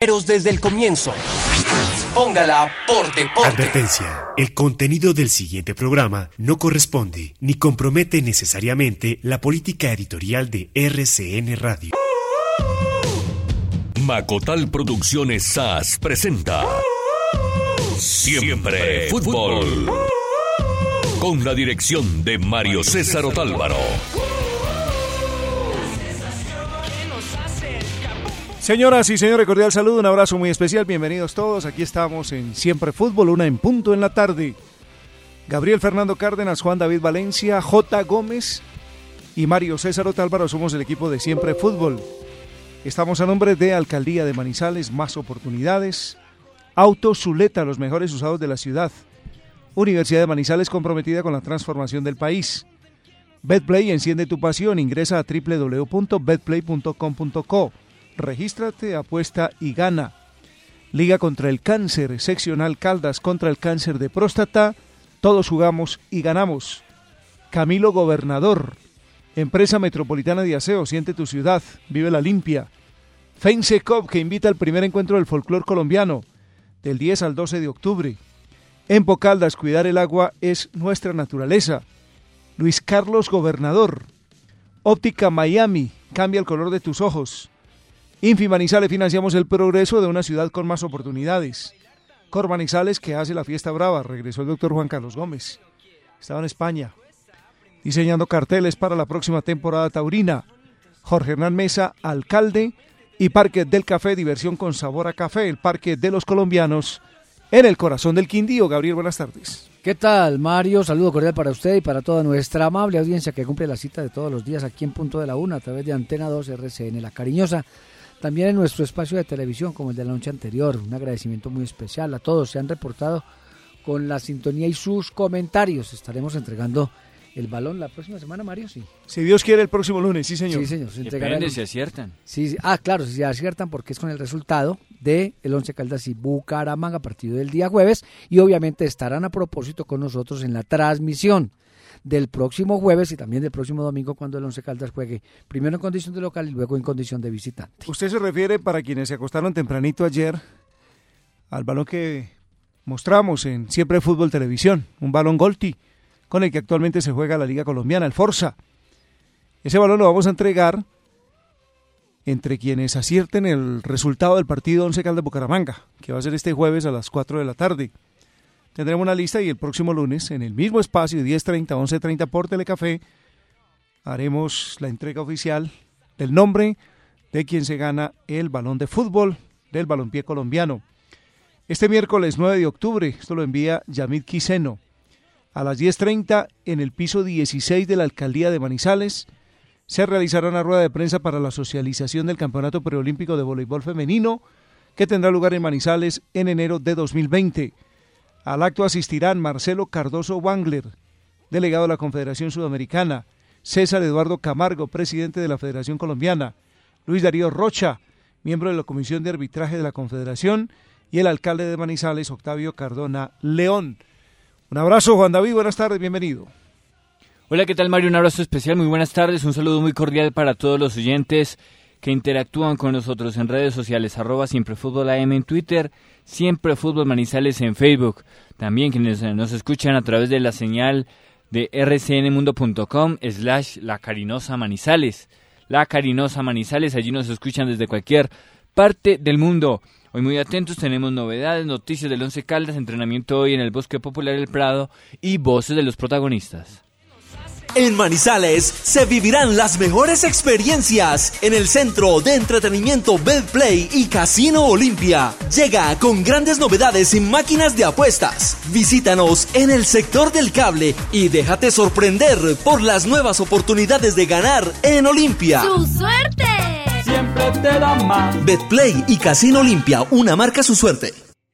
desde el comienzo. Póngala por deporte. Advertencia. El contenido del siguiente programa no corresponde ni compromete necesariamente la política editorial de RCN Radio. Macotal Producciones SAS presenta Siempre Fútbol. Con la dirección de Mario César Otálvaro. Señoras y señores, cordial saludo, un abrazo muy especial, bienvenidos todos. Aquí estamos en Siempre Fútbol, una en punto en la tarde. Gabriel Fernando Cárdenas, Juan David Valencia, J. Gómez y Mario César Otálvaro somos el equipo de Siempre Fútbol. Estamos a nombre de Alcaldía de Manizales, más oportunidades. Auto Zuleta, los mejores usados de la ciudad. Universidad de Manizales comprometida con la transformación del país. Betplay enciende tu pasión, ingresa a www.betplay.com.co regístrate, apuesta y gana. Liga contra el cáncer, seccional Caldas contra el cáncer de próstata, todos jugamos y ganamos. Camilo Gobernador, empresa metropolitana de aseo, siente tu ciudad, vive la limpia. Feinse Cop, que invita al primer encuentro del folclor colombiano, del 10 al 12 de octubre. En Pocaldas, cuidar el agua es nuestra naturaleza. Luis Carlos Gobernador. Óptica Miami, cambia el color de tus ojos. Infimanizales financiamos el progreso de una ciudad con más oportunidades. Cormanizales que hace la fiesta brava, regresó el doctor Juan Carlos Gómez. Estaba en España diseñando carteles para la próxima temporada taurina. Jorge Hernán Mesa, alcalde, y Parque del Café, diversión con sabor a café, el Parque de los Colombianos, en el corazón del Quindío. Gabriel, buenas tardes. ¿Qué tal, Mario? Saludo cordial para usted y para toda nuestra amable audiencia que cumple la cita de todos los días aquí en Punto de la Una a través de Antena 2 RCN, la cariñosa también en nuestro espacio de televisión, como el de la noche anterior, un agradecimiento muy especial a todos. Se han reportado con la sintonía y sus comentarios. Estaremos entregando el balón la próxima semana, Mario, sí. Si Dios quiere, el próximo lunes, sí, señor. Sí, señor. Se Depende si aciertan. Sí, ah, claro, si se aciertan porque es con el resultado de el Once Caldas y Bucaramanga a partir del día jueves y obviamente estarán a propósito con nosotros en la transmisión del próximo jueves y también del próximo domingo cuando el Once Caldas juegue primero en condición de local y luego en condición de visitante. Usted se refiere, para quienes se acostaron tempranito ayer, al balón que mostramos en Siempre Fútbol Televisión, un balón Golti, con el que actualmente se juega la Liga Colombiana, el Forza. Ese balón lo vamos a entregar entre quienes acierten el resultado del partido Once Caldas Bucaramanga, que va a ser este jueves a las 4 de la tarde. Tendremos una lista y el próximo lunes, en el mismo espacio, 10.30, 11.30 por Telecafé, haremos la entrega oficial del nombre de quien se gana el balón de fútbol del balompié colombiano. Este miércoles 9 de octubre, esto lo envía Yamid Quiseno, a las 10.30 en el piso 16 de la Alcaldía de Manizales, se realizará una rueda de prensa para la socialización del Campeonato Preolímpico de Voleibol Femenino, que tendrá lugar en Manizales en enero de 2020. Al acto asistirán Marcelo Cardoso Wangler, delegado de la Confederación Sudamericana, César Eduardo Camargo, presidente de la Federación Colombiana, Luis Darío Rocha, miembro de la Comisión de Arbitraje de la Confederación, y el alcalde de Manizales, Octavio Cardona León. Un abrazo, Juan David, buenas tardes, bienvenido. Hola, ¿qué tal Mario? Un abrazo especial, muy buenas tardes, un saludo muy cordial para todos los oyentes que interactúan con nosotros en redes sociales, arroba siempre fútbol en Twitter, siempre fútbol manizales en Facebook. También quienes nos escuchan a través de la señal de rcnmundo.com slash la carinosa manizales. La carinosa manizales, allí nos escuchan desde cualquier parte del mundo. Hoy muy atentos, tenemos novedades, noticias del Once Caldas, entrenamiento hoy en el Bosque Popular del Prado y voces de los protagonistas. En Manizales se vivirán las mejores experiencias en el centro de entretenimiento Play y Casino Olimpia. Llega con grandes novedades y máquinas de apuestas. Visítanos en el sector del cable y déjate sorprender por las nuevas oportunidades de ganar en Olimpia. ¡Su suerte! Siempre te da más. Betplay y Casino Olimpia, una marca su suerte.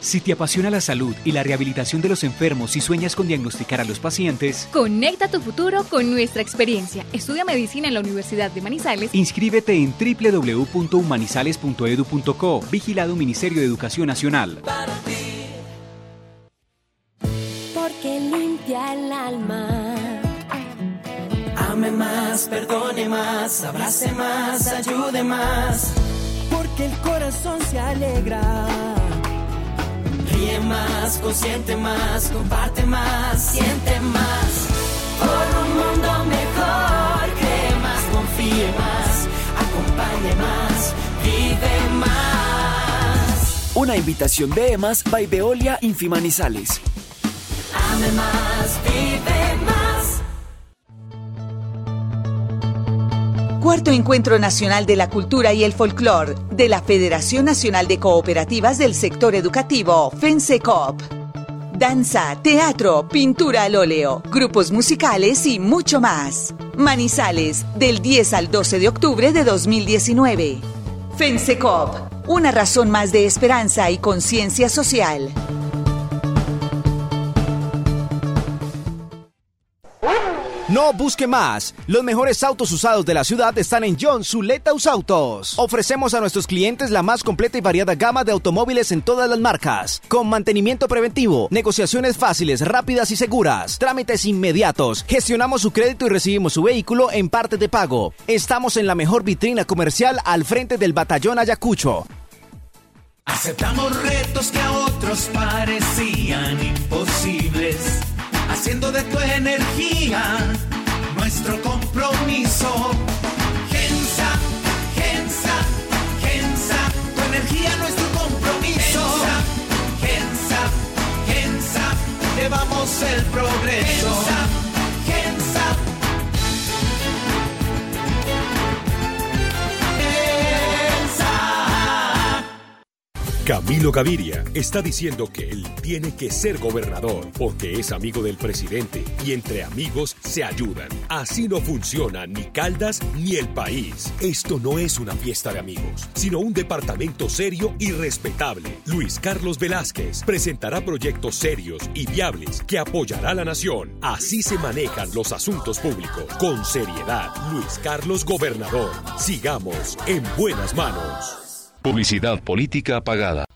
Si te apasiona la salud y la rehabilitación de los enfermos y sueñas con diagnosticar a los pacientes, conecta tu futuro con nuestra experiencia. Estudia medicina en la Universidad de Manizales. Inscríbete en www.humanizales.edu.co. Vigilado Ministerio de Educación Nacional. Porque limpia el alma. Ame más, perdone más, abrace más, ayude más. Porque el corazón se alegra Ríe más, consiente más, comparte más, siente más. Por un mundo mejor, cree más, confíe más, acompañe más, vive más. Una invitación de EMAS by Veolia Infimanizales. Ame más, vive Cuarto Encuentro Nacional de la Cultura y el Folclor de la Federación Nacional de Cooperativas del Sector Educativo, FENSECOP. Danza, teatro, pintura al óleo, grupos musicales y mucho más. Manizales, del 10 al 12 de octubre de 2019. FENSECOP, una razón más de esperanza y conciencia social. No busque más. Los mejores autos usados de la ciudad están en John Zuletaus Autos. Ofrecemos a nuestros clientes la más completa y variada gama de automóviles en todas las marcas, con mantenimiento preventivo, negociaciones fáciles, rápidas y seguras, trámites inmediatos. Gestionamos su crédito y recibimos su vehículo en parte de pago. Estamos en la mejor vitrina comercial al frente del batallón Ayacucho. Aceptamos retos que a otros parecían imposibles haciendo de tu energía nuestro compromiso. Gensa, Gensa, Gensa, tu energía nuestro compromiso. Gensa, Gensa, Gensa, llevamos el progreso. Gensa, Camilo Gaviria está diciendo que él tiene que ser gobernador porque es amigo del presidente y entre amigos se ayudan. Así no funciona ni Caldas ni el país. Esto no es una fiesta de amigos, sino un departamento serio y respetable. Luis Carlos Velázquez presentará proyectos serios y viables que apoyará a la nación. Así se manejan los asuntos públicos. Con seriedad, Luis Carlos Gobernador. Sigamos en buenas manos. Publicidad política pagada.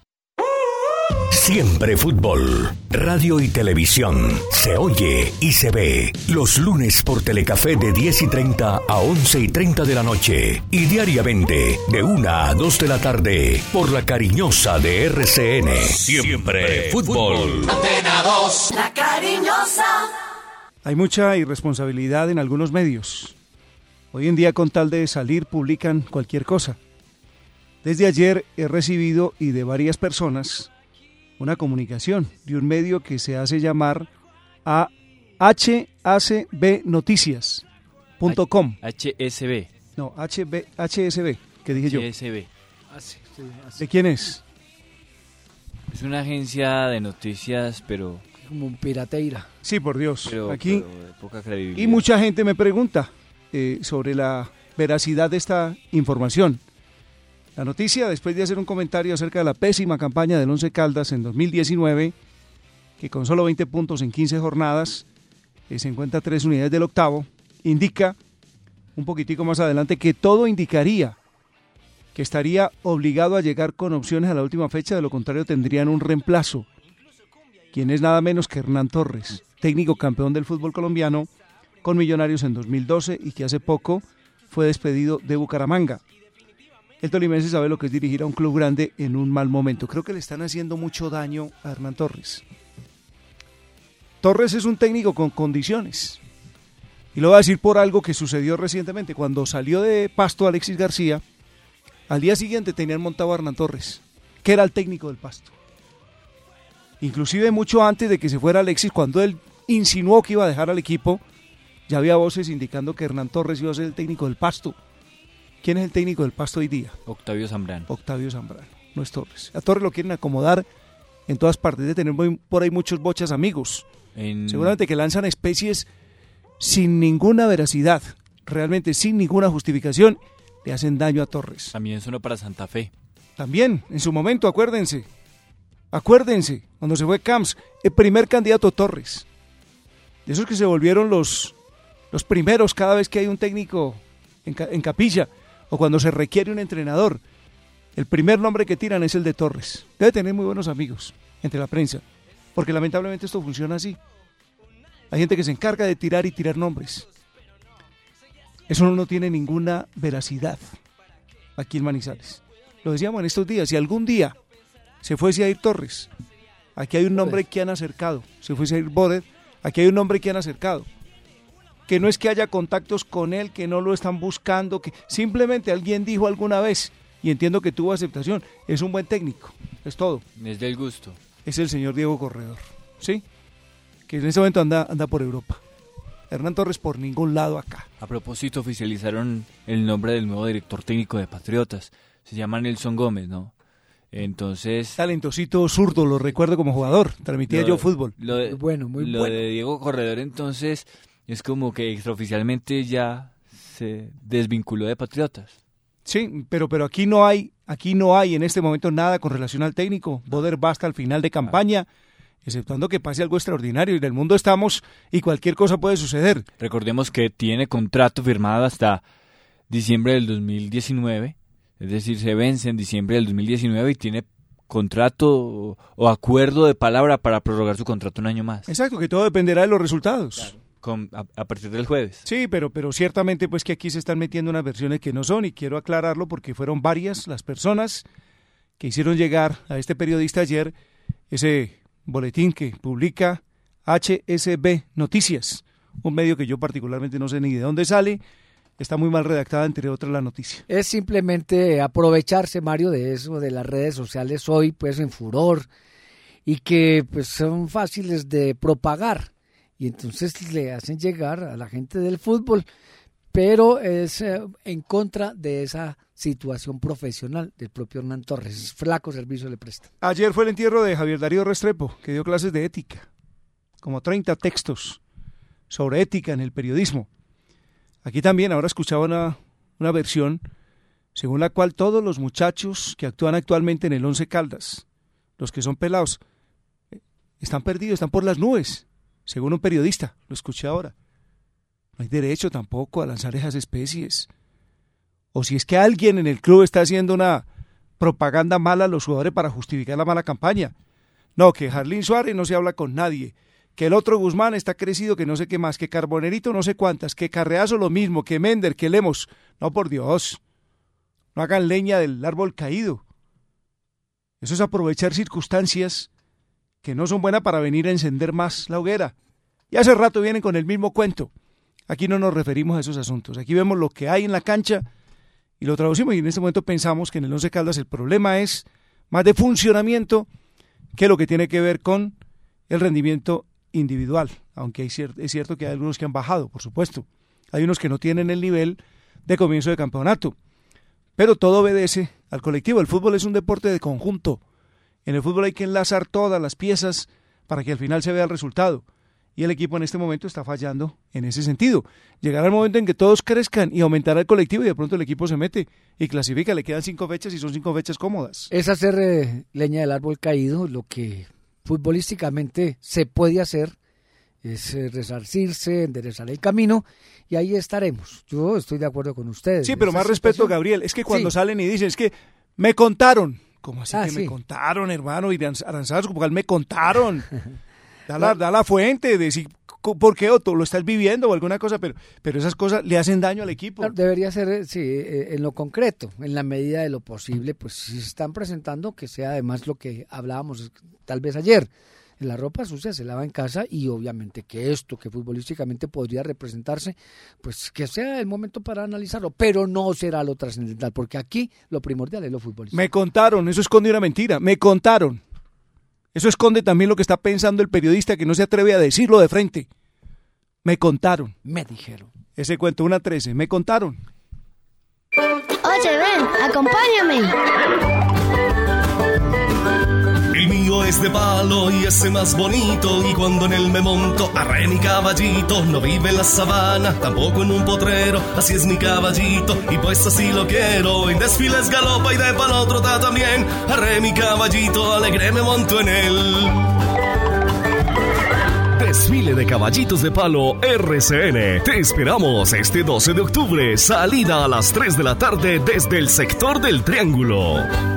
Siempre fútbol, radio y televisión. Se oye y se ve. Los lunes por Telecafé de 10 y 30 a 11 y 30 de la noche. Y diariamente de 1 a 2 de la tarde por la cariñosa de RCN. Siempre fútbol. Antena 2, la cariñosa. Hay mucha irresponsabilidad en algunos medios. Hoy en día con tal de salir publican cualquier cosa. Desde ayer he recibido y de varias personas una comunicación de un medio que se hace llamar a hacbnoticias.com. HSB. No, HB, HSB, que dije yo. HSB. ¿De quién es? Es una agencia de noticias, pero... Como un pirateira. Sí, por Dios. Pero, Aquí. pero de poca credibilidad. Y mucha gente me pregunta eh, sobre la veracidad de esta información. La noticia, después de hacer un comentario acerca de la pésima campaña del Once Caldas en 2019, que con solo 20 puntos en 15 jornadas eh, se encuentra tres unidades del octavo, indica un poquitico más adelante que todo indicaría que estaría obligado a llegar con opciones a la última fecha, de lo contrario tendrían un reemplazo, quien es nada menos que Hernán Torres, técnico campeón del fútbol colombiano con Millonarios en 2012 y que hace poco fue despedido de Bucaramanga. El tolimense sabe lo que es dirigir a un club grande en un mal momento. Creo que le están haciendo mucho daño a Hernán Torres. Torres es un técnico con condiciones. Y lo voy a decir por algo que sucedió recientemente. Cuando salió de Pasto Alexis García, al día siguiente tenían montado a Hernán Torres, que era el técnico del Pasto. Inclusive mucho antes de que se fuera Alexis, cuando él insinuó que iba a dejar al equipo, ya había voces indicando que Hernán Torres iba a ser el técnico del Pasto. ¿Quién es el técnico del Pasto hoy día? Octavio Zambrano. Octavio Zambrano, no es Torres. A Torres lo quieren acomodar en todas partes, de tener muy- por ahí muchos bochas amigos. En- Seguramente que lanzan especies sin ninguna veracidad, realmente sin ninguna justificación, le hacen daño a Torres. También sonó para Santa Fe. También, en su momento, acuérdense. Acuérdense, cuando se fue Camps, el primer candidato Torres. De esos que se volvieron los, los primeros cada vez que hay un técnico en, en capilla o cuando se requiere un entrenador. El primer nombre que tiran es el de Torres. Debe tener muy buenos amigos entre la prensa, porque lamentablemente esto funciona así. Hay gente que se encarga de tirar y tirar nombres. Eso no tiene ninguna veracidad aquí en Manizales. Lo decíamos en estos días, si algún día se fuese a ir Torres, aquí hay un nombre que han acercado, se fuese a ir Bodet, aquí hay un nombre que han acercado. Que no es que haya contactos con él, que no lo están buscando, que simplemente alguien dijo alguna vez, y entiendo que tuvo aceptación, es un buen técnico, es todo. Es del gusto. Es el señor Diego Corredor, ¿sí? Que en ese momento anda, anda por Europa. Hernán Torres por ningún lado acá. A propósito, oficializaron el nombre del nuevo director técnico de Patriotas. Se llama Nelson Gómez, ¿no? Entonces. Talentosito zurdo, lo recuerdo como jugador. Transmitía yo fútbol. Lo de, bueno, muy lo bueno. de Diego Corredor, entonces, es como que extraoficialmente ya se desvinculó de Patriotas. Sí, pero, pero aquí no hay, aquí no hay en este momento nada con relación al técnico. Boder basta al final de campaña, exceptuando que pase algo extraordinario. Y en el mundo estamos y cualquier cosa puede suceder. Recordemos que tiene contrato firmado hasta diciembre del 2019, es decir, se vence en diciembre del 2019 y tiene contrato o, o acuerdo de palabra para prorrogar su contrato un año más. Exacto, que todo dependerá de los resultados. Claro. Con, a, a, partir del jueves. Sí, pero, pero ciertamente pues que aquí se están metiendo unas versiones que no son y quiero aclararlo porque fueron varias las personas que hicieron llegar a este periodista ayer ese boletín que publica HSB Noticias, un medio que yo particularmente no sé ni de dónde sale, está muy mal redactada entre otras la noticia. Es simplemente aprovecharse, Mario, de eso, de las redes sociales hoy pues en furor y que pues son fáciles de propagar y entonces le hacen llegar a la gente del fútbol, pero es eh, en contra de esa situación profesional del propio Hernán Torres. Flaco servicio le presta. Ayer fue el entierro de Javier Darío Restrepo, que dio clases de ética, como 30 textos sobre ética en el periodismo. Aquí también ahora escuchaba una, una versión según la cual todos los muchachos que actúan actualmente en el Once Caldas, los que son pelados, están perdidos, están por las nubes según un periodista, lo escuché ahora. No hay derecho tampoco a lanzar esas especies. O si es que alguien en el club está haciendo una propaganda mala a los jugadores para justificar la mala campaña. No, que Jarlín Suárez no se habla con nadie, que el otro Guzmán está crecido, que no sé qué más, que Carbonerito no sé cuántas, que Carreazo lo mismo, que Mender, que Lemos. No, por Dios. No hagan leña del árbol caído. Eso es aprovechar circunstancias que no son buenas para venir a encender más la hoguera. Y hace rato vienen con el mismo cuento. Aquí no nos referimos a esos asuntos. Aquí vemos lo que hay en la cancha y lo traducimos y en este momento pensamos que en el Once Caldas el problema es más de funcionamiento que lo que tiene que ver con el rendimiento individual, aunque hay cier es cierto que hay algunos que han bajado, por supuesto. Hay unos que no tienen el nivel de comienzo de campeonato. Pero todo obedece al colectivo. El fútbol es un deporte de conjunto. En el fútbol hay que enlazar todas las piezas para que al final se vea el resultado. Y el equipo en este momento está fallando en ese sentido. Llegará el momento en que todos crezcan y aumentará el colectivo y de pronto el equipo se mete y clasifica. Le quedan cinco fechas y son cinco fechas cómodas. Es hacer eh, leña del árbol caído. Lo que futbolísticamente se puede hacer es eh, resarcirse, enderezar el camino y ahí estaremos. Yo estoy de acuerdo con ustedes. Sí, pero más respeto, Gabriel. Es que cuando sí. salen y dicen, es que me contaron. ¿Cómo así ah, que sí. me contaron, hermano? Y Aranzazo, como me contaron. Da la, da la fuente, decir por qué Otto lo estás viviendo o alguna cosa, pero, pero esas cosas le hacen daño al equipo. Debería ser, sí, en lo concreto, en la medida de lo posible, pues si se están presentando, que sea además lo que hablábamos tal vez ayer. La ropa sucia se lava en casa y obviamente que esto que futbolísticamente podría representarse, pues que sea el momento para analizarlo, pero no será lo trascendental, porque aquí lo primordial es lo futbolístico. Me contaron, eso esconde una mentira, me contaron. Eso esconde también lo que está pensando el periodista que no se atreve a decirlo de frente. Me contaron. Me dijeron. Ese cuento, una 13. Me contaron. Oye, ven, acompáñame. Es de palo y ese más bonito. Y cuando en él me monto, arre mi caballito. No vive en la sabana, tampoco en un potrero. Así es mi caballito y pues así lo quiero. En desfiles galopa y de palo otro también. Arre mi caballito, alegre me monto en él. Desfile de caballitos de palo RCN. Te esperamos este 12 de octubre. Salida a las 3 de la tarde desde el sector del Triángulo.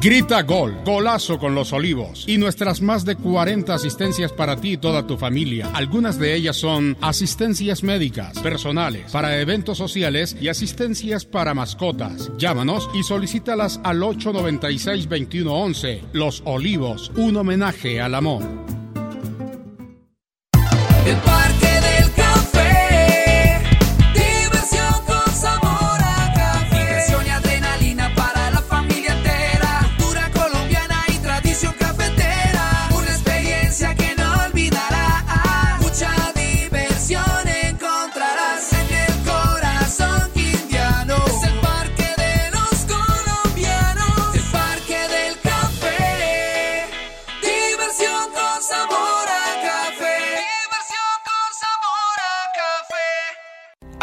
Grita gol, golazo con los olivos y nuestras más de 40 asistencias para ti y toda tu familia. Algunas de ellas son asistencias médicas, personales, para eventos sociales y asistencias para mascotas. Llámanos y solicítalas al 896-2111. Los Olivos, un homenaje al amor.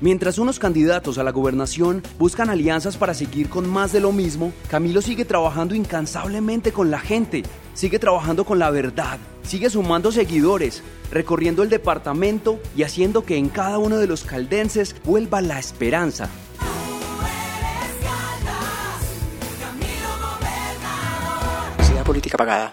Mientras unos candidatos a la gobernación buscan alianzas para seguir con más de lo mismo, Camilo sigue trabajando incansablemente con la gente, sigue trabajando con la verdad, sigue sumando seguidores, recorriendo el departamento y haciendo que en cada uno de los caldenses vuelva la esperanza. Política pagada.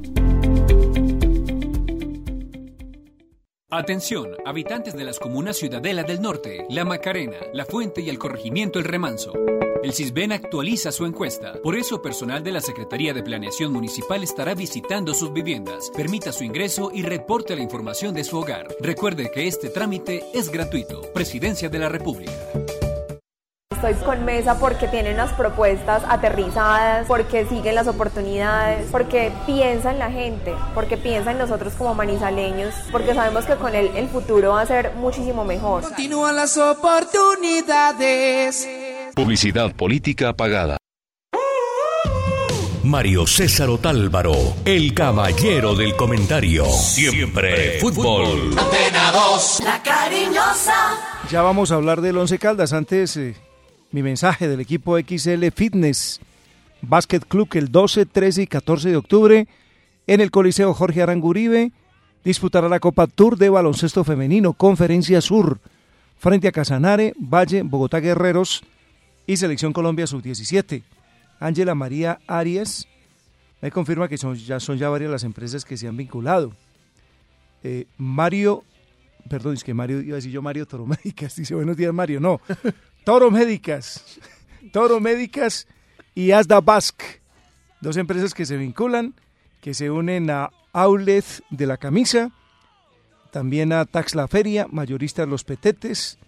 Atención, habitantes de las comunas Ciudadela del Norte, La Macarena, La Fuente y el corregimiento El Remanso. El CISBEN actualiza su encuesta. Por eso, personal de la Secretaría de Planeación Municipal estará visitando sus viviendas. Permita su ingreso y reporte la información de su hogar. Recuerde que este trámite es gratuito. Presidencia de la República. Estoy con Mesa porque tiene unas propuestas aterrizadas, porque siguen las oportunidades, porque piensa en la gente, porque piensa en nosotros como manizaleños, porque sabemos que con él el futuro va a ser muchísimo mejor. Continúan las oportunidades. Publicidad política pagada. Mario César Otálvaro, el caballero del comentario. Siempre fútbol. Antena 2, la cariñosa. Ya vamos a hablar del Once Caldas. Antes, eh, mi mensaje del equipo XL Fitness Basket Club el 12, 13 y 14 de octubre en el Coliseo Jorge Aranguribe disputará la Copa Tour de Baloncesto Femenino Conferencia Sur frente a Casanare, Valle, Bogotá Guerreros y Selección Colombia Sub-17. Ángela María Arias me confirma que son, ya varias las empresas que se han vinculado. Eh, Mario, perdón, es que Mario, iba a decir yo Mario Toro Médicas, dice buenos días Mario, no, Toro Médicas, Toro Médicas y Asda Basque, dos empresas que se vinculan, que se unen a Outlet de la Camisa, también a Tax La Feria, Mayoristas Los Petetes,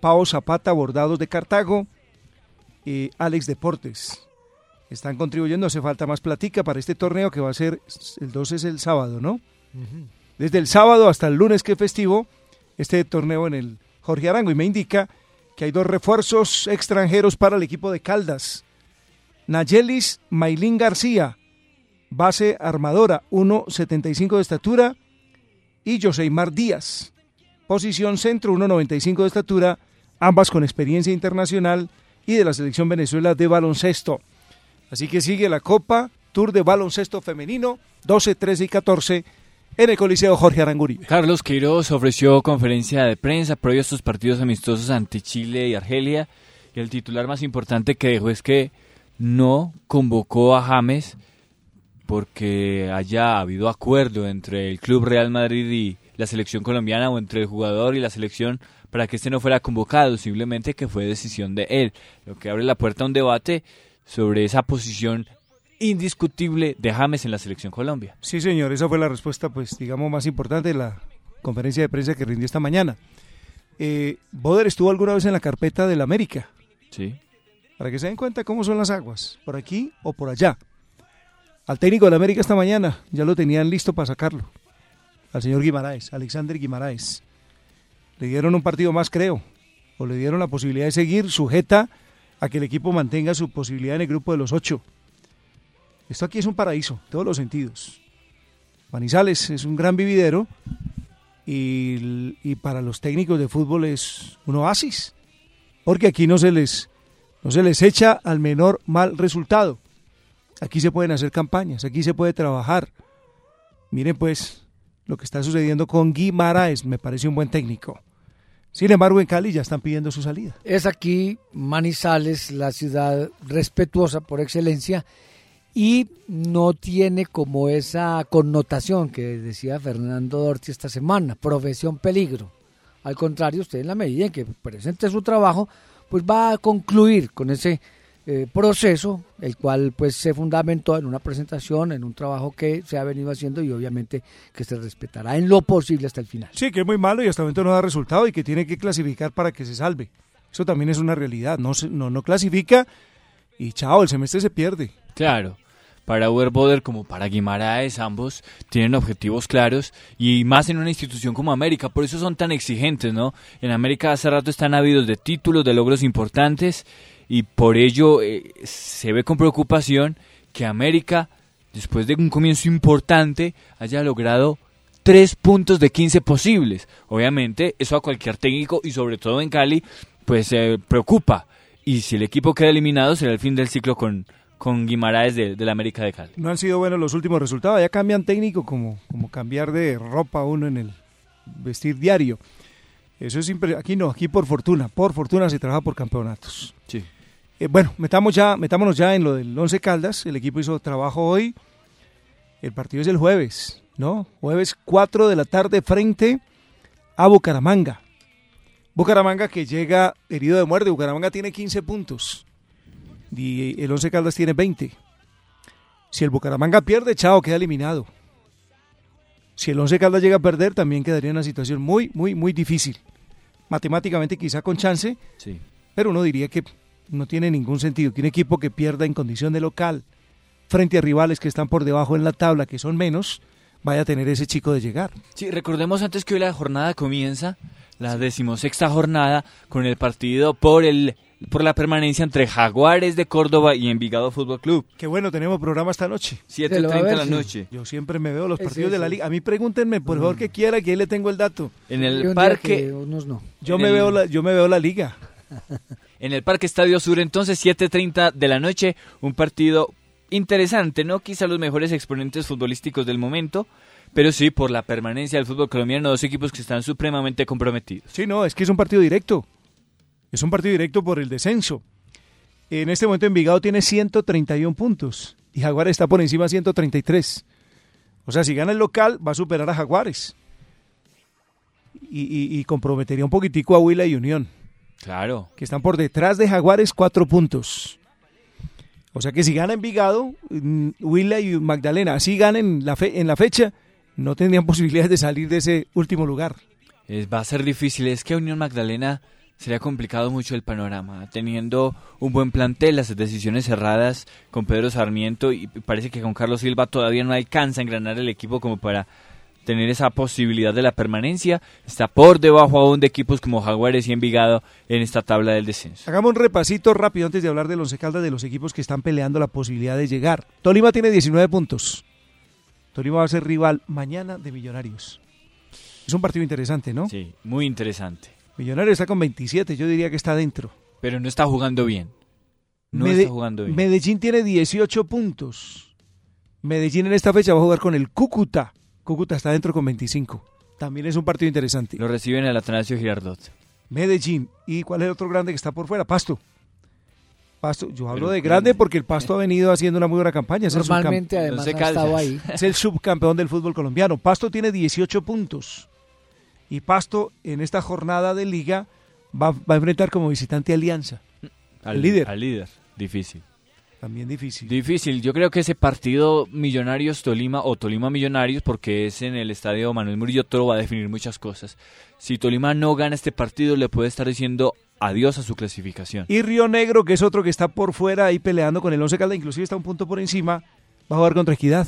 Pau Zapata Bordados de Cartago y Alex Deportes. Están contribuyendo, hace falta más platica para este torneo que va a ser, el 12 es el sábado, ¿no? Desde el sábado hasta el lunes que es festivo, este torneo en el Jorge Arango y me indica que hay dos refuerzos extranjeros para el equipo de Caldas. Nayelis Mailín García, base armadora, 1.75 de estatura, y Joseimar Díaz, posición centro, 1.95 de estatura, ambas con experiencia internacional y de la selección Venezuela de baloncesto. Así que sigue la Copa Tour de Baloncesto Femenino, 12, 13 y 14 en el Coliseo Jorge Aranguribe. Carlos Queiroz ofreció conferencia de prensa previo a estos partidos amistosos ante Chile y Argelia y el titular más importante que dejó es que no convocó a James porque haya habido acuerdo entre el Club Real Madrid y la selección colombiana o entre el jugador y la selección para que este no fuera convocado, simplemente que fue decisión de él, lo que abre la puerta a un debate sobre esa posición indiscutible de James en la selección Colombia. Sí, señor, esa fue la respuesta, pues, digamos, más importante de la conferencia de prensa que rindió esta mañana. Eh, Boder estuvo alguna vez en la carpeta del América. Sí. Para que se den cuenta cómo son las aguas, por aquí o por allá. Al técnico del América esta mañana ya lo tenían listo para sacarlo. Al señor Guimaraes, Alexander Guimaraes. Le dieron un partido más, creo. O le dieron la posibilidad de seguir sujeta a que el equipo mantenga su posibilidad en el grupo de los ocho. Esto aquí es un paraíso, todos los sentidos. Manizales es un gran vividero y, y, para los técnicos de fútbol es un oasis, porque aquí no se les no se les echa al menor mal resultado. Aquí se pueden hacer campañas, aquí se puede trabajar. Miren pues lo que está sucediendo con Guimaraes, me parece un buen técnico. Sin embargo, en Cali ya están pidiendo su salida. Es aquí Manizales, la ciudad respetuosa por excelencia y no tiene como esa connotación que decía Fernando Dorti esta semana, profesión peligro. Al contrario, usted en la medida en que presente su trabajo, pues va a concluir con ese eh, proceso, el cual pues se fundamentó en una presentación, en un trabajo que se ha venido haciendo y obviamente que se respetará en lo posible hasta el final. Sí, que es muy malo y hasta el momento no da resultado y que tiene que clasificar para que se salve. Eso también es una realidad, no, se, no, no clasifica y chao, el semestre se pierde. Claro para Uber Boder como para Guimaraes, ambos tienen objetivos claros y más en una institución como América, por eso son tan exigentes, ¿no? En América hace rato están ávidos de títulos, de logros importantes y por ello eh, se ve con preocupación que América, después de un comienzo importante, haya logrado tres puntos de 15 posibles. Obviamente, eso a cualquier técnico y sobre todo en Cali, pues se preocupa. Y si el equipo queda eliminado, será el fin del ciclo con, con Guimaraes de, la América de Cali. No han sido buenos los últimos resultados, ya cambian técnico como, como cambiar de ropa uno en el vestir diario. Eso es aquí no, aquí por fortuna, por fortuna se trabaja por campeonatos. Sí. Eh, bueno, metamos ya, metámonos ya en lo del Once Caldas, el equipo hizo trabajo hoy, el partido es el jueves, ¿no? Jueves 4 de la tarde frente a Bucaramanga. Bucaramanga que llega herido de muerte, Bucaramanga tiene 15 puntos y el Once Caldas tiene 20. Si el Bucaramanga pierde, chao, queda eliminado. Si el Once Caldas llega a perder, también quedaría en una situación muy, muy, muy difícil. Matemáticamente quizá con chance, sí. pero uno diría que no tiene ningún sentido que un equipo que pierda en condición de local frente a rivales que están por debajo en la tabla, que son menos, vaya a tener ese chico de llegar. Sí, recordemos antes que hoy la jornada comienza, la decimosexta jornada, con el partido por el por la permanencia entre Jaguares de Córdoba y Envigado Fútbol Club. Qué bueno, tenemos programa esta noche. 7.30 de la noche. Yo siempre me veo los partidos de la liga. A mí pregúntenme, por favor, que quiera, que ahí le tengo el dato. En el parque... No. Yo, me veo la, yo me veo la liga. en el Parque Estadio Sur, entonces, 7.30 de la noche, un partido interesante, ¿no? Quizá los mejores exponentes futbolísticos del momento, pero sí por la permanencia del fútbol colombiano, dos equipos que están supremamente comprometidos. Sí, no, es que es un partido directo. Es un partido directo por el descenso. En este momento Envigado tiene 131 puntos y Jaguares está por encima de 133. O sea, si gana el local va a superar a Jaguares. Y, comprometería un poquitico a Huila y Unión. Claro. Que están por detrás de Jaguares cuatro puntos. O sea que si gana Envigado, mm, Huila y Magdalena, así ganen la fe, en la fecha, no tendrían posibilidades de salir de ese último lugar. va a ser difícil. Es que Unión Magdalena sería complicado mucho el panorama. Teniendo un buen plantel, las decisiones cerradas con Pedro Sarmiento y parece que con Carlos Silva todavía no alcanza a engranar el equipo como para tener esa posibilidad de la permanencia. Está por debajo aún de equipos como Jaguares y Envigado en esta tabla del descenso. Hagamos un repasito rápido antes de hablar de los Caldas de los equipos que están peleando la posibilidad de llegar. Tolima tiene 19 puntos. Tolima va a ser rival mañana de Millonarios. Es un partido interesante, ¿no? Sí, muy interesante. Millonario está con 27, yo diría que está dentro. Pero no está jugando bien. No está jugando bien. Medellín tiene 18 puntos. Medellín en esta fecha va a jugar con el Cúcuta. Cúcuta está dentro con 25. También es un partido interesante. Lo reciben el Atanasio Girardot. Medellín. ¿Y cuál es el otro grande que está por fuera? Pasto. Pasto, yo hablo de grande porque el Pasto ha venido haciendo una muy buena campaña. Es el Normalmente, además, ha estado ahí. Es el subcampeón del fútbol colombiano. Pasto tiene 18 puntos. Y Pasto en esta jornada de liga va, va a enfrentar como visitante a Alianza. Al el líder. Al líder. Difícil. También difícil. Difícil. Yo creo que ese partido Millonarios Tolima o Tolima Millonarios, porque es en el estadio Manuel Murillo Toro, va a definir muchas cosas. Si Tolima no gana este partido, le puede estar diciendo adiós a su clasificación. Y Río Negro, que es otro que está por fuera ahí peleando con el Once Caldas, inclusive está un punto por encima, va a jugar contra Equidad.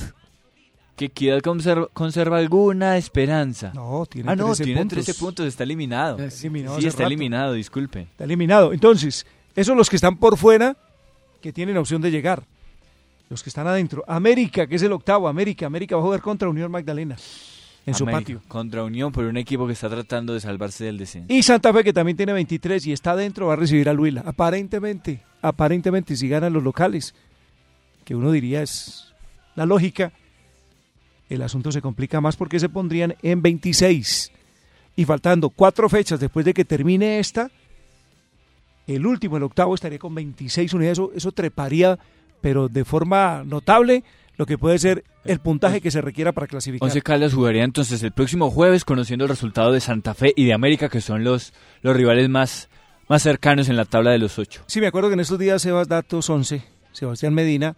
Que Equidad conserva, conserva alguna esperanza. No, tiene ah, no, 13 tiene puntos. 13 puntos, está eliminado. eliminado sí, está rato. eliminado, disculpen. Está eliminado. Entonces, esos los que están por fuera, que tienen opción de llegar. Los que están adentro. América, que es el octavo. América. América va a jugar contra Unión Magdalena. En su patio. Contra Unión por un equipo que está tratando de salvarse del descenso. Y Santa Fe, que también tiene 23 y está adentro, va a recibir al Huila. Aparentemente, aparentemente, si ganan los locales, que uno diría es la lógica, el asunto se complica más porque se pondrían en 26. Y faltando cuatro fechas después de que termine esta, el último, el octavo, estaría con 26 unidades. Eso, eso treparía, pero de forma notable, lo que puede ser el puntaje que se requiera para clasificar. Once Caldas jugaría entonces el próximo jueves conociendo el resultado de Santa Fe y de América, que son los, los rivales más, más cercanos en la tabla de los ocho. Sí, me acuerdo que en estos días Sebas Datos 11, Sebastián Medina,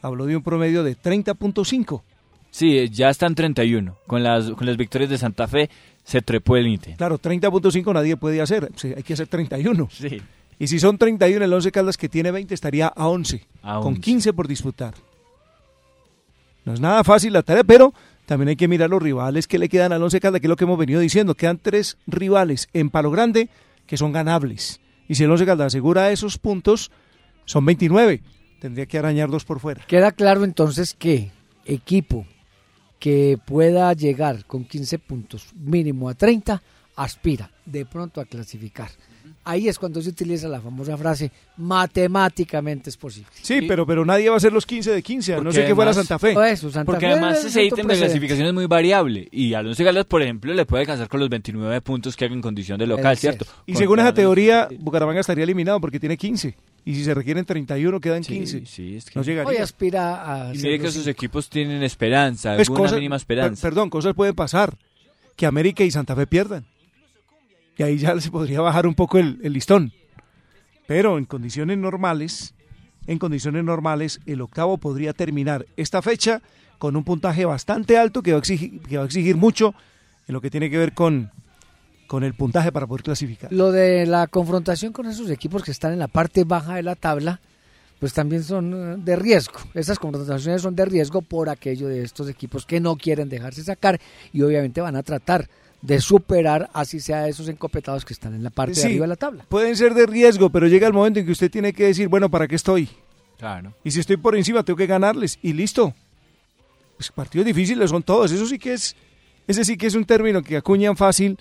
habló de un promedio de 30.5. Sí, ya están 31. Con las, con las victorias de Santa Fe se trepó el INTE. Claro, 30.5 nadie puede hacer, hay que hacer 31. Sí. Y si son 31, el 11 Caldas que tiene 20 estaría a 11, A con 11. 15 por disputar. No es nada fácil la tarea, pero también hay que mirar los rivales que le quedan al 11 Caldas, que es lo que hemos venido diciendo. Quedan tres rivales en Palo Grande que son ganables. Y si el 11 Caldas asegura esos puntos, son 29. Tendría que arañar dos por fuera. Queda claro entonces que equipo que pueda llegar con 15 puntos mínimo a 30 aspira de pronto a clasificar. Ahí es cuando se utiliza la famosa frase matemáticamente es posible. Sí, pero, pero nadie va a ser los 15 de 15, a no sé que fuera Santa Fe. Eso, Santa Porque Fe además es ese ítem de clasificación es muy variable. Y al Once Caldas, por ejemplo, le puede alcanzar con los 29 puntos que haga en condición de local, es. ¿cierto? Y Contra según esa teoría, Bucaramanga estaría eliminado porque tiene 15. Y si se requieren 31, quedan Sí, 15. sí, es que- No llegaría. Hoy aspira a... Y mire que sus equipos tienen esperanza, Pues alguna cosas- mínima per- esperanza. perdón, cosas pueden pasar. Que América y Santa Fe pierdan. Y ahí ya se podría bajar un poco el, listón. Pero en condiciones normales, en condiciones normales, el octavo podría terminar esta fecha con un puntaje bastante alto que va a exigir, que va a exigir mucho en lo que tiene que ver con, con el puntaje para poder clasificar. Lo de la confrontación con esos equipos que están en la parte baja de la tabla, pues también son eh, de riesgo. Esas confrontaciones son de riesgo por aquello de estos equipos que no quieren dejarse sacar y obviamente van a tratar de superar así sea esos encopetados que están en la parte Sí, de arriba de la tabla. Pueden ser de riesgo, pero llega el momento en que usted tiene que decir, bueno, ¿para qué estoy? Claro. Y si estoy por encima, tengo que ganarles. Y listo. Pues partidos difíciles son todos. Eso sí que es, ese sí que es un término que acuñan fácil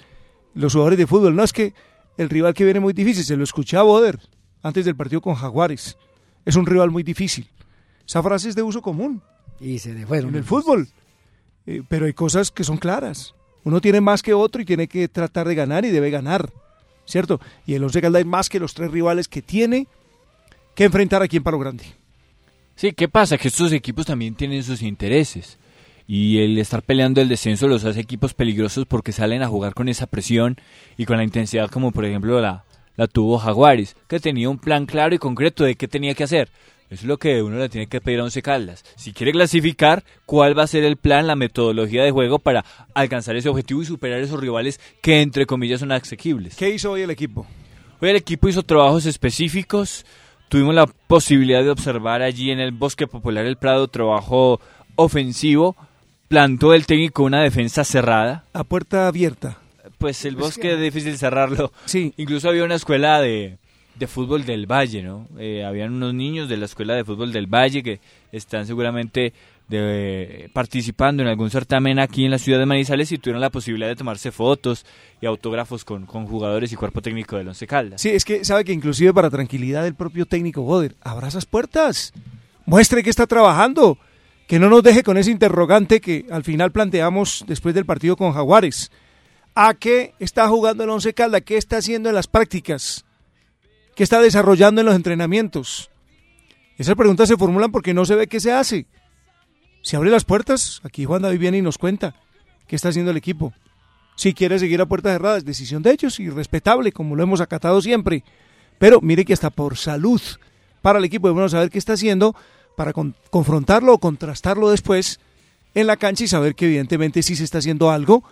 los jugadores de fútbol. No es que el rival que viene muy difícil, se lo escuché a Boder antes del partido con Jaguares. Es un rival muy difícil. Esa frase es de uso común. Y se le fueron. En el fútbol. Eh, pero hay cosas que son claras. Uno tiene más que otro y tiene que tratar de ganar y debe ganar. ¿Cierto? Y el Once Caldas más que los tres rivales que tiene que enfrentar aquí en Palo Grande. Sí, ¿qué pasa? Que estos equipos también tienen sus intereses. Y el estar peleando el descenso los hace equipos peligrosos porque salen a jugar con esa presión y con la intensidad como por ejemplo la, la tuvo Jaguares, que tenía un plan claro y concreto de qué tenía que hacer. Eso es lo que uno le tiene que pedir a Once Caldas. Si quiere clasificar, ¿cuál va a ser el plan, la metodología de juego para alcanzar ese objetivo y superar esos rivales que entre comillas son asequibles? ¿Qué hizo hoy el equipo? Hoy el equipo hizo trabajos específicos. Tuvimos la posibilidad de observar allí en el Bosque Popular El Prado trabajo ofensivo. Plantó el técnico una defensa cerrada. A puerta abierta. Pues el bosque que- es difícil cerrarlo. Sí. Incluso había una escuela de, de fútbol del Valle, ¿no? Eh, habían unos niños de la escuela de fútbol del Valle que están seguramente de- participando en algún certamen aquí en la ciudad de Manizales y tuvieron la posibilidad de tomarse fotos y autógrafos con, con jugadores y cuerpo técnico del Once Caldas. Sí, es que sabe que inclusive para tranquilidad del propio técnico Boder, abra esas puertas, muestre que está trabajando, que no nos deje con ese interrogante que al final planteamos después del partido con Jaguares. ¿A qué está jugando el Once Caldas? ¿Qué está haciendo en las prácticas? ¿Qué está desarrollando en los entrenamientos? Esas preguntas se formulan porque no se ve qué se hace. Se abre las puertas, aquí Juan David viene y nos cuenta qué está haciendo el equipo. Si quiere seguir a puertas cerradas, decisión de ellos y respetable, como lo hemos acatado siempre. Pero mire que hasta por salud para el equipo debemos saber qué está haciendo para con- confrontarlo o contrastarlo después en la cancha y saber que evidentemente sí se está haciendo algo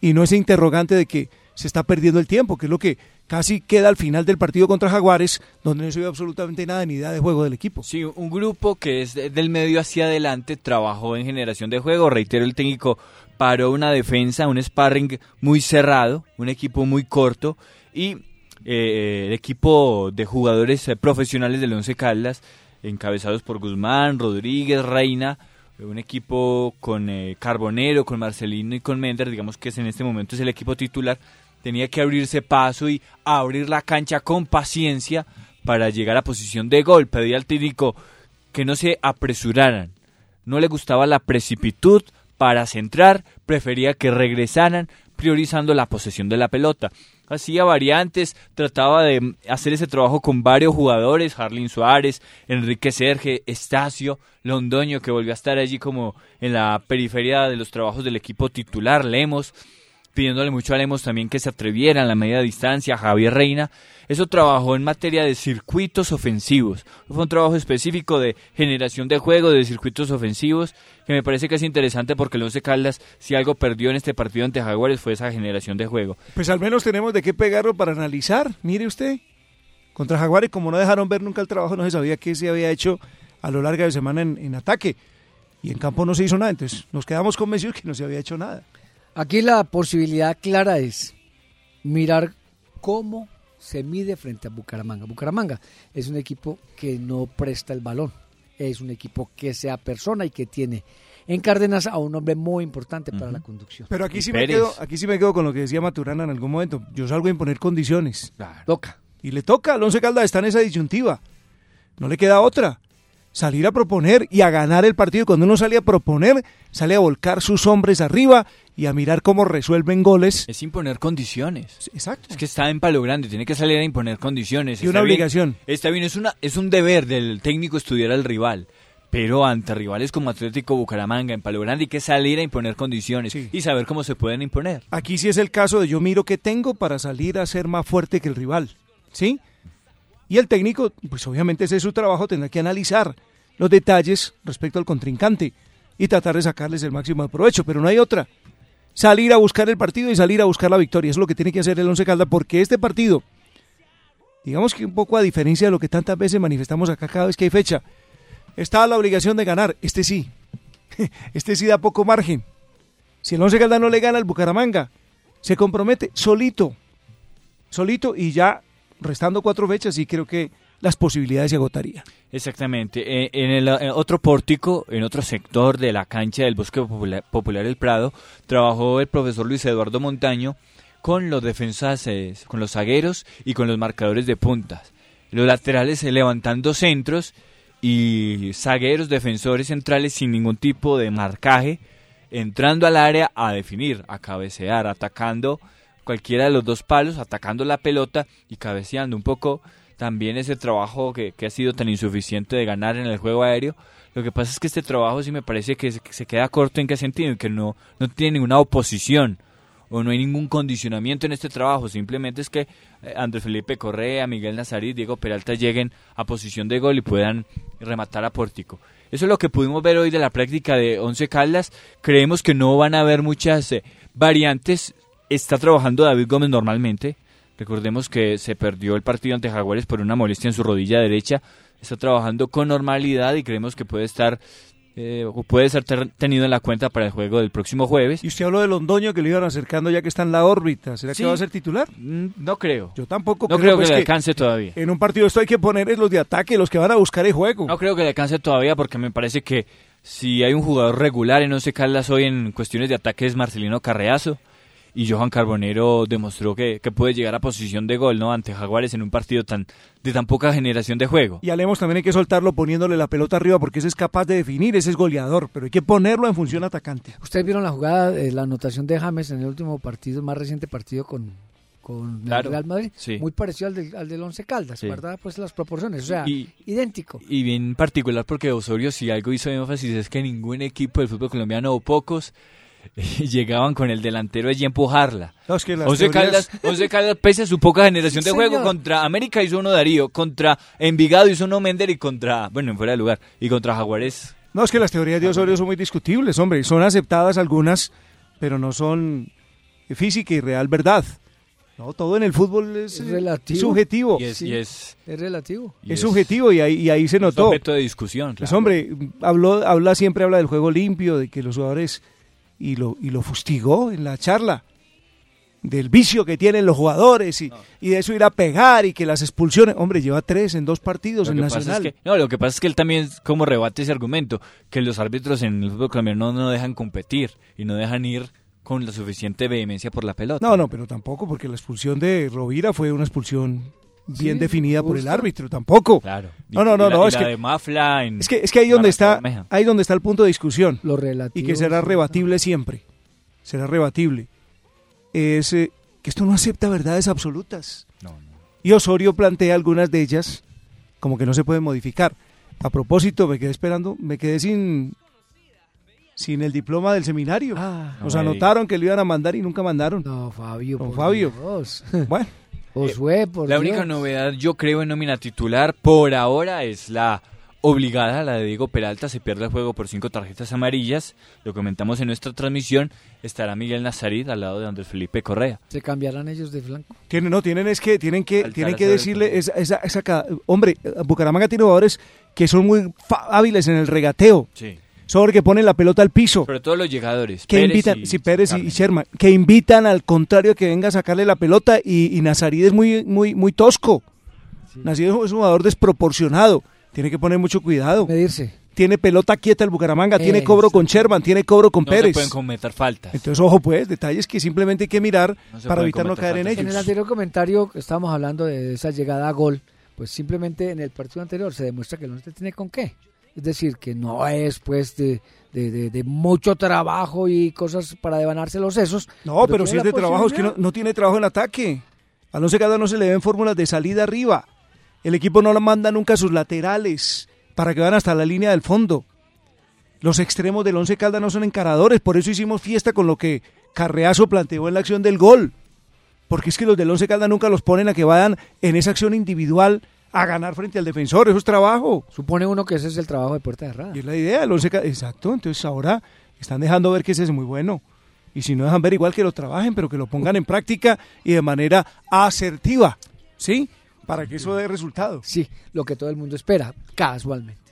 y no ese interrogante de que se está perdiendo el tiempo, que es lo que casi queda al final del partido contra Jaguares, donde no se ve absolutamente nada ni idea de juego del equipo. Sí, un grupo que es de- del medio hacia adelante trabajó en generación de juego. Reitero, el técnico paró una defensa, un sparring muy cerrado, un equipo muy corto y eh, el equipo de jugadores eh, profesionales del Once Caldas, encabezados por Guzmán, Rodríguez, Reina, eh, un equipo con eh, Carbonero, con Marcelino y con Mender, digamos que es en este momento es el equipo titular, tenía que abrirse paso y abrir la cancha con paciencia para llegar a posición de gol. Pedía al técnico que no se apresuraran. No le gustaba la precipitud para centrar, prefería que regresaran priorizando la posesión de la pelota. Hacía variantes, trataba de hacer ese trabajo con varios jugadores, Harlin Suárez, Enrique Serge, Estacio, Londoño, que volvió a estar allí como en la periferia de los trabajos del equipo titular, Lemos, pidiéndole mucho a Lemos también que se atreviera en la media distancia, Javier Reina. Eso trabajó en materia de circuitos ofensivos. Fue un trabajo específico de generación de juego, de circuitos ofensivos, que me parece que es interesante porque el Once Caldas, si algo perdió en este partido ante Jaguares, fue esa generación de juego. Pues al menos tenemos de qué pegarlo para analizar. Mire usted, contra Jaguares, como no dejaron ver nunca el trabajo, no se sabía qué se había hecho a lo largo de semana en, en ataque. Y en campo no se hizo nada, entonces nos quedamos convencidos que no se había hecho nada. Aquí la posibilidad clara es mirar cómo se mide frente a Bucaramanga. Bucaramanga es un equipo que no presta el balón, es un equipo que se apersona y que tiene en Cárdenas a un hombre muy importante para la conducción. Pero aquí sí, me quedo, aquí sí me quedo con lo que decía Maturana en algún momento. Yo salgo a imponer condiciones. Toca. Y le toca. al Once Caldas está en esa disyuntiva. No le queda otra. Salir a proponer y a ganar el partido. Y Cuando uno sale a proponer, sale a volcar sus hombres arriba y a mirar cómo resuelven goles. Es imponer condiciones. Exacto. Es que está en palo grande, tiene que salir a imponer condiciones. Y Está una bien- obligación. está bien, es, una, es un deber del técnico estudiar al rival. Pero ante rivales como Atlético Bucaramanga en Palo Grande hay que salir a imponer condiciones y saber cómo se pueden imponer. Aquí sí es el caso de yo miro qué tengo para salir a ser más fuerte que el rival. ¿Sí? Y el técnico, pues obviamente ese es su trabajo, tendrá que analizar los detalles respecto al contrincante y tratar de sacarles el máximo de provecho, pero no hay otra. Salir a buscar el partido y salir a buscar la victoria, es lo que tiene que hacer el Once Caldas, porque este partido, digamos que un poco a diferencia de lo que tantas veces manifestamos acá cada vez que hay fecha, está la obligación de ganar, este sí, este sí da poco margen. Si el Once Caldas no le gana al Bucaramanga, se compromete solito, solito y ya restando cuatro fechas y creo que las posibilidades se agotarían. Exactamente. Eh, en el en otro pórtico, en otro sector de la cancha del Bosque Popular, El Prado, trabajó el profesor Luis Eduardo Montaño con los defensas, eh, con los zagueros y con los marcadores de puntas. Los laterales eh, levantando centros y zagueros, defensores centrales sin ningún tipo de marcaje, entrando al área a definir, a cabecear, atacando cualquiera de los dos palos, atacando la pelota y cabeceando un poco también ese trabajo que, que ha sido tan insuficiente de ganar en el juego aéreo. Lo que pasa es que este trabajo sí me parece que se, que se queda corto en qué sentido, en que no, no tiene ninguna oposición o no hay ningún condicionamiento en este trabajo, simplemente es que eh, Andrés Felipe Correa, Miguel Nazarí, Diego Peralta lleguen a posición de gol y puedan rematar a pórtico. Eso es lo que pudimos ver hoy de la práctica de Once Caldas. Creemos que no van a haber muchas eh, variantes. Está trabajando David Gómez normalmente. Recordemos que se perdió el partido ante Jaguares por una molestia en su rodilla derecha. Está trabajando con normalidad y creemos que puede estar eh, o puede ser tenido en la cuenta para el juego del próximo jueves. Y usted habló de Londoño que lo iban acercando ya que está en la órbita. ¿Será Sí. que va a ser titular? Mm, No creo. Yo tampoco No creo, pues, que le alcance todavía. En un partido esto hay que poner es los de ataque, los que van a buscar el juego. No creo que le alcance todavía porque me parece que si hay un jugador regular en Once Caldas hoy en cuestiones de ataque es Marcelino Carreazo y Johan Carbonero demostró que, que puede llegar a posición de gol no ante Jaguares en un partido tan de tan poca generación de juego. Y a Lemos también hay que soltarlo poniéndole la pelota arriba porque ese es capaz de definir, ese es goleador, pero hay que ponerlo en función atacante. Ustedes vieron la jugada, eh, la anotación de James en el último partido, el más reciente partido con, con Claro, el Real Madrid, sí. muy parecido al del, al del Once Caldas, Sí. ¿verdad? Pues las proporciones, o sea, Y- idéntico. Y bien particular porque Osorio si algo hizo énfasis es que ningún equipo del fútbol colombiano o pocos llegaban con el delantero allí a empujarla. No, es que las Once teorías- Caldas, Once Caldas, pese a su poca generación de juego, contra América hizo uno Darío, contra Envigado hizo uno Mender y contra, bueno, en fuera de lugar, y contra Jaguares. No, es que las teorías de Osorio son muy discutibles, hombre. Son aceptadas algunas, pero no son física y real verdad. No, todo en el fútbol es, Es relativo. subjetivo. Y es, y es, Es relativo. y es subjetivo y ahí, y ahí se es notó. objeto de discusión. Pues claro. hombre, habló, habla siempre habla del juego limpio, de que los jugadores y lo y lo fustigó en la charla del vicio que tienen los jugadores y, y de eso ir a pegar y que las expulsiones, hombre, lleva tres en dos partidos Lo en Nacional. es que- no, lo que pasa es que él también como rebate ese argumento, que los árbitros en el fútbol colombiano no, no dejan competir y no dejan ir con la suficiente vehemencia por la pelota. No, no, pero tampoco porque la expulsión de Rovira fue una expulsión bien Sí, definida por el árbitro, tampoco. Claro. No, no, no, Y la- no, y es la que de Mafla en- Es que, es que ahí donde está, ahí donde está el punto de discusión. Lo relativo. Y que será sí. rebatible siempre. Será rebatible. Es eh, que esto no acepta verdades absolutas. Y Osorio plantea algunas de ellas como que no se pueden modificar. A propósito, me quedé esperando, me quedé sin sin el diploma del seminario. Nos no me anotaron que lo iban a mandar y nunca mandaron. No, Fabio. Don por Fabio. Dios. Bueno, Josué, por La Dios. única novedad, yo creo, en nómina titular por ahora es la obligada, la de Diego Peralta. Se pierde el juego por cinco tarjetas amarillas. Lo comentamos en nuestra transmisión. Estará Miguel Nazarit al lado de Andrés Felipe Correa. Se cambiarán ellos de flanco. Tienen, no, tienen es que tienen que tienen que decirle esa, esa, esa hombre, Bucaramanga tiene jugadores que son muy hábiles en el regateo. Sí. Sobre que ponen la pelota al piso. Sobre todo los llegadores. que Pérez invitan, y sí, Pérez y- y. Sherman, que invitan al contrario a que venga a sacarle la pelota y, y Nazarí es muy, muy, muy tosco. Nazarí es un jugador desproporcionado. Tiene que poner mucho cuidado. Medirse. Tiene pelota quieta el Bucaramanga, tiene Eso. cobro con Sherman, tiene cobro con No Pérez. pueden cometer faltas. Entonces, ojo pues, detalles que simplemente hay que mirar No para evitar no caer en faltas. En el ellos. anterior comentario estábamos hablando de esa llegada a gol, pues simplemente en el partido anterior se demuestra que el Once tiene con qué. Es decir, que no es pues de, de, de- de mucho trabajo y cosas para devanarse los sesos. No, pero, si es de trabajo, es que no, tiene trabajo en ataque. A Alonso Cada no se le ven fórmulas de salida arriba. El equipo no la manda nunca a sus laterales para que van hasta la línea del fondo. Los extremos del Once Caldas no son encaradores, por eso hicimos fiesta con lo que Carreazo planteó en la acción del gol. Porque es que los del Once Caldas nunca los ponen a que vayan en esa acción individual a ganar frente al defensor, eso es trabajo. Supone uno que ese es el trabajo de puerta cerrada. Y es la idea, el Once Caldas, exacto, entonces ahora están dejando ver que ese es muy bueno. Y si no dejan ver igual que lo trabajen, pero que lo pongan en práctica y de manera asertiva, ¿sí? Para que eso dé resultado. Sí, lo que todo el mundo espera, casualmente.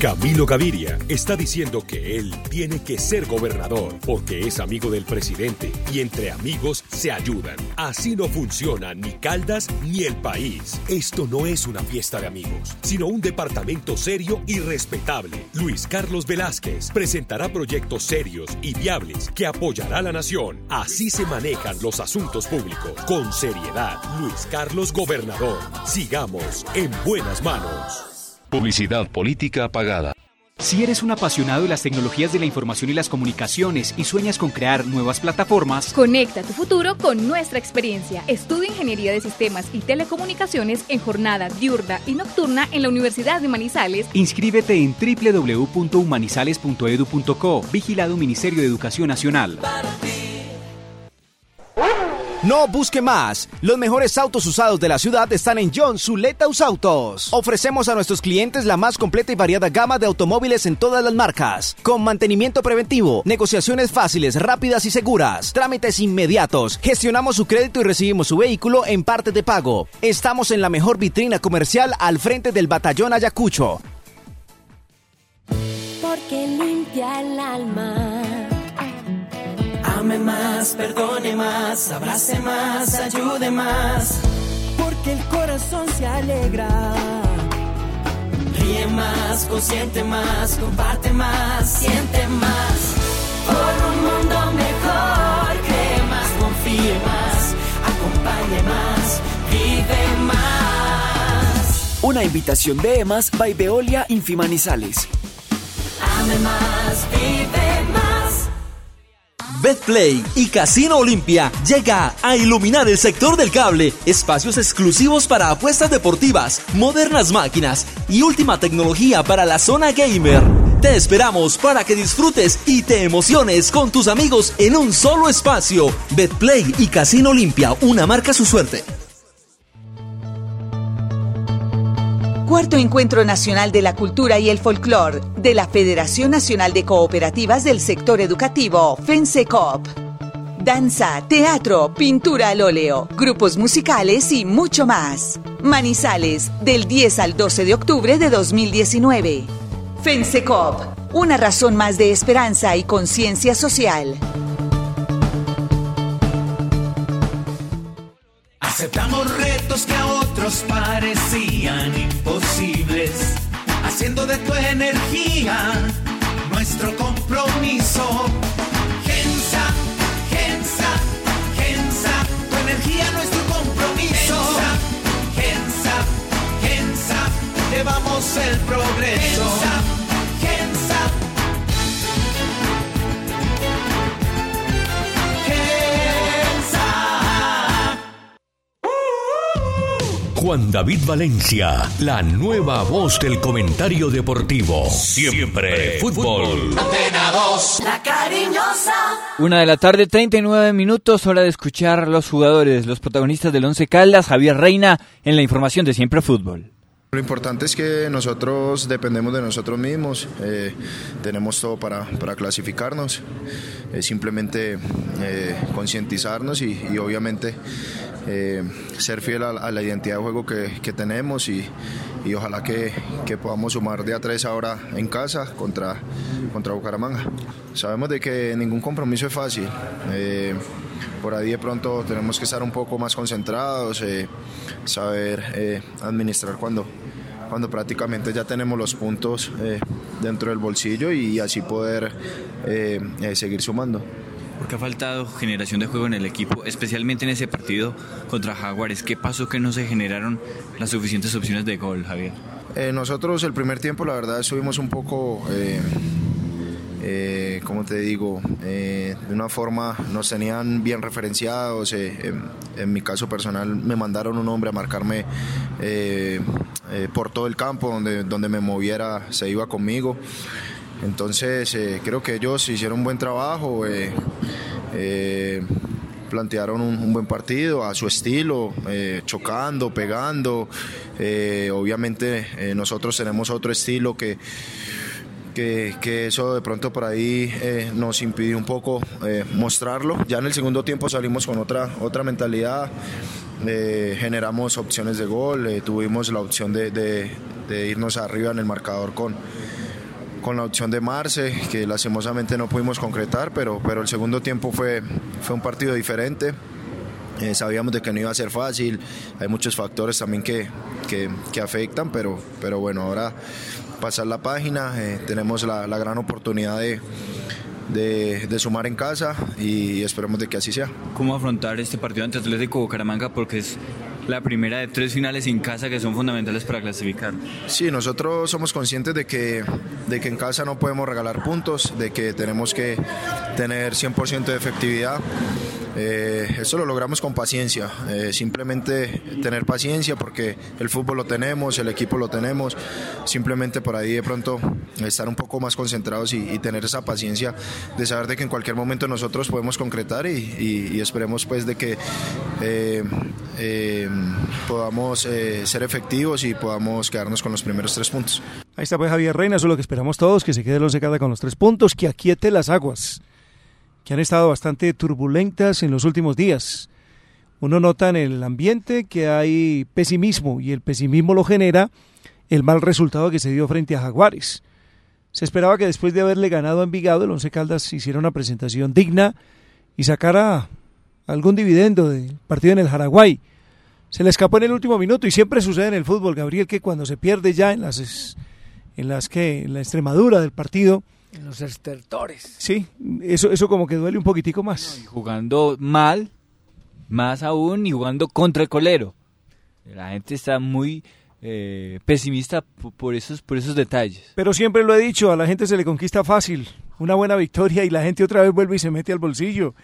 Camilo Gaviria está diciendo que él tiene que ser gobernador porque es amigo del presidente y entre amigos se ayudan. Así no funciona ni Caldas ni el país. Esto no es una fiesta de amigos, sino un departamento serio y respetable. Luis Carlos Velázquez presentará proyectos serios y viables que apoyará a la nación. Así se manejan los asuntos públicos. Con seriedad, Luis Carlos Gobernador. Sigamos en buenas manos. Publicidad política pagada. Si eres un apasionado de las tecnologías de la información y las comunicaciones y sueñas con crear nuevas plataformas, Conecta tu futuro con nuestra experiencia. Estudia Ingeniería de Sistemas y Telecomunicaciones en jornada diurna y nocturna en la Universidad de Manizales. inscríbete en www.humanizales.edu.co, vigilado Ministerio de Educación Nacional. No busque más. Los mejores autos usados de la ciudad están en John Zuletaus Autos. Ofrecemos a nuestros clientes la más completa y variada gama de automóviles en todas las marcas, con mantenimiento preventivo, negociaciones fáciles, rápidas y seguras, trámites inmediatos. Gestionamos su crédito y recibimos su vehículo en parte de pago. Estamos en la mejor vitrina comercial al frente del Batallón Ayacucho. porque limpia el alma. Ame más, perdone más, abrace más, ayude más. Porque el corazón se alegra. Ríe más, consiente más, comparte más, siente más. Por un mundo mejor. ríe más, acompaña más, vive más. Una invitación de EMAS by Veolia Infimanizales. Ame más, vive más. Betplay y Casino Olimpia llega a iluminar el sector del cable, espacios exclusivos para apuestas deportivas, modernas máquinas y última tecnología para la zona gamer. Te esperamos para que disfrutes y te emociones con tus amigos en un solo espacio. Betplay y Casino Olimpia, una marca su suerte. Cuarto Encuentro Nacional de la Cultura y el Folclor de la Federación Nacional de Cooperativas del Sector Educativo, FENSECOP. Danza, teatro, pintura al óleo, grupos musicales y mucho más. Manizales, del 10 al 12 de octubre de 2019. FENSECOP, una razón más de esperanza y conciencia social. Aceptamos que a otros parecían imposibles, haciendo de tu energía nuestro compromiso. Gensa, Gensa, Gensa, tu energía nuestro compromiso. Gensa, Gensa, Gensa, llevamos el progreso. Juan David Valencia, la nueva voz del comentario deportivo. Siempre fútbol. Antena 2, la cariñosa. Una de la tarde, 39 minutos, hora de escuchar a los jugadores, los protagonistas del Once Caldas, Javier Reina, en la información de Siempre Fútbol. Lo importante es que nosotros dependemos de nosotros mismos, eh, tenemos todo para, para clasificarnos, es simplemente eh, concientizarnos y, y obviamente eh, ser fiel a, la identidad de juego que, tenemos y, y ojalá que, que podamos sumar de a tres ahora en casa contra, contra Bucaramanga. Sabemos de que ningún compromiso es fácil. eh, por ahí de pronto tenemos que estar un poco más concentrados, eh, saber administrar cuando, cuando prácticamente ya tenemos los puntos dentro del bolsillo y así poder seguir sumando. Porque ha faltado generación de juego en el equipo, especialmente en ese partido contra Jaguares. ¿Qué pasó que no se generaron las suficientes opciones de gol, Javier? Eh, nosotros el primer tiempo la verdad estuvimos un poco, eh, eh, ¿cómo te digo? Eh, de una forma nos tenían bien referenciados. en, en mi caso personal me mandaron un hombre a marcarme por todo el campo, donde, donde me moviera se iba conmigo. Entonces eh, creo que ellos hicieron un buen trabajo. eh, eh, plantearon un, buen partido a su estilo, chocando, pegando. Obviamente nosotros tenemos otro estilo que, que, eso de pronto por ahí nos impidió un poco mostrarlo. Ya en el segundo tiempo salimos con otra, otra mentalidad. generamos opciones de gol, tuvimos la opción de irnos arriba en el marcador con, con la opción de Marce, que lastimosamente no pudimos concretar, pero, pero el segundo tiempo fue, fue un partido diferente. Eh, sabíamos de que no iba a ser fácil, hay muchos factores también que, que, afectan, pero, pero bueno, ahora pasar la página, eh, tenemos la, la gran oportunidad de, de, de sumar en casa y esperemos de que así sea. ¿Cómo afrontar este partido ante Atlético Bucaramanga? Porque es la primera de tres finales en casa que son fundamentales para clasificar. Sí, nosotros somos conscientes de que, de que en casa no podemos regalar puntos, de que tenemos que tener 100% de efectividad. Eh, eso lo logramos con paciencia, eh, simplemente tener paciencia porque el fútbol lo tenemos, el equipo lo tenemos, simplemente por ahí de pronto estar un poco más concentrados y, y tener esa paciencia de saber de que en cualquier momento nosotros podemos concretar y, y- y esperemos pues de que eh, eh, podamos eh, ser efectivos y podamos quedarnos con los primeros tres puntos. Ahí está pues Javier Reina, eso es lo que esperamos todos, que se quede el Once Caldas con los tres puntos, que aquiete las aguas, que han estado bastante turbulentas en los últimos días. Uno nota en el ambiente que hay pesimismo y el pesimismo lo genera el mal resultado que se dio frente a Jaguares. Se esperaba que después de haberle ganado a Envigado, el Once Caldas hiciera una presentación digna y sacara algún dividendo del partido en el Jaraguay. Se le escapó en el último minuto y siempre sucede en el fútbol, Gabriel, que cuando se pierde ya en las en las que en la extremadura del partido, En los estertores. sí, eso eso como que duele un poquitico más. Jugando mal, más aún y jugando contra el colero. La gente está muy eh, pesimista por esos, por esos detalles. Pero siempre lo he dicho, a la gente se le conquista fácil. Una buena victoria y la gente otra vez vuelve y se mete al bolsillo.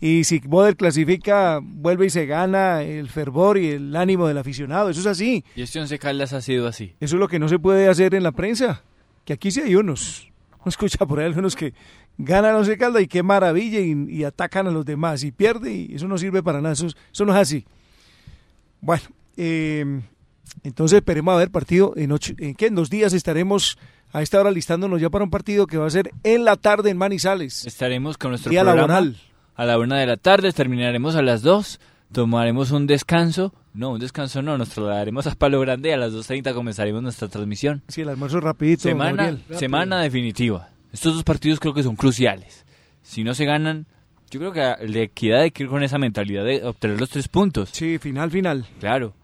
Y si Boder clasifica, vuelve y se gana el fervor y el ánimo del aficionado. Eso es así. Y este Once Caldas ha sido así. Eso es lo que no se puede hacer en la prensa. Que aquí sí hay unos. No escucha por ahí algunos que ganan Once Caldas y qué maravilla y, y atacan a los demás y pierde y eso no sirve para nada. Eso, es- eso no es así. Bueno, eh, entonces esperemos a ver partido en ocho, en qué en dos días estaremos a esta hora listándonos ya para un partido que va a ser en la tarde en Manizales. Estaremos con nuestro Día programa laboral. A la una de la tarde, terminaremos a las dos, tomaremos un descanso. No, un descanso no, nos trasladaremos a Palo Grande y a las 2.30 comenzaremos nuestra transmisión. Sí, el almuerzo rapidito. Semana, Gabriel. semana definitiva. Estos dos partidos creo que son cruciales. Si no se ganan, yo creo que la equidad hay que ir con esa mentalidad de obtener los tres puntos. Sí, final, final. Claro.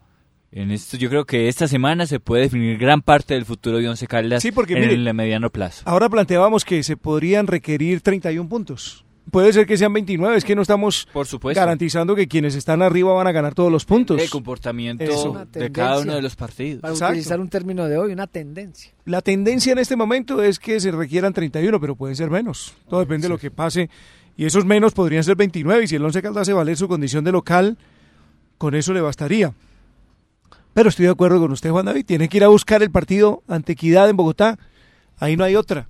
En esto yo creo que esta semana se puede definir gran parte del futuro de Once Caldas Sí, porque, en mire, el mediano plazo. Ahora planteábamos que se podrían requerir 31 puntos. Puede ser que sean 29, es que no estamos Por supuesto. garantizando que quienes están arriba van a ganar todos los puntos. El comportamiento Eso. De cada uno de los partidos. Para Exacto. utilizar un término de hoy, una tendencia. La tendencia en este momento es que se requieran 31, pero pueden ser menos. Todo depende de lo que pase. Y esos menos podrían ser 29. Y si el 11 Caldas hace valer su condición de local, con eso le bastaría. Pero estoy de acuerdo con usted, Juan David. Tiene que ir a buscar el partido ante Equidad en Bogotá. Ahí no hay otra.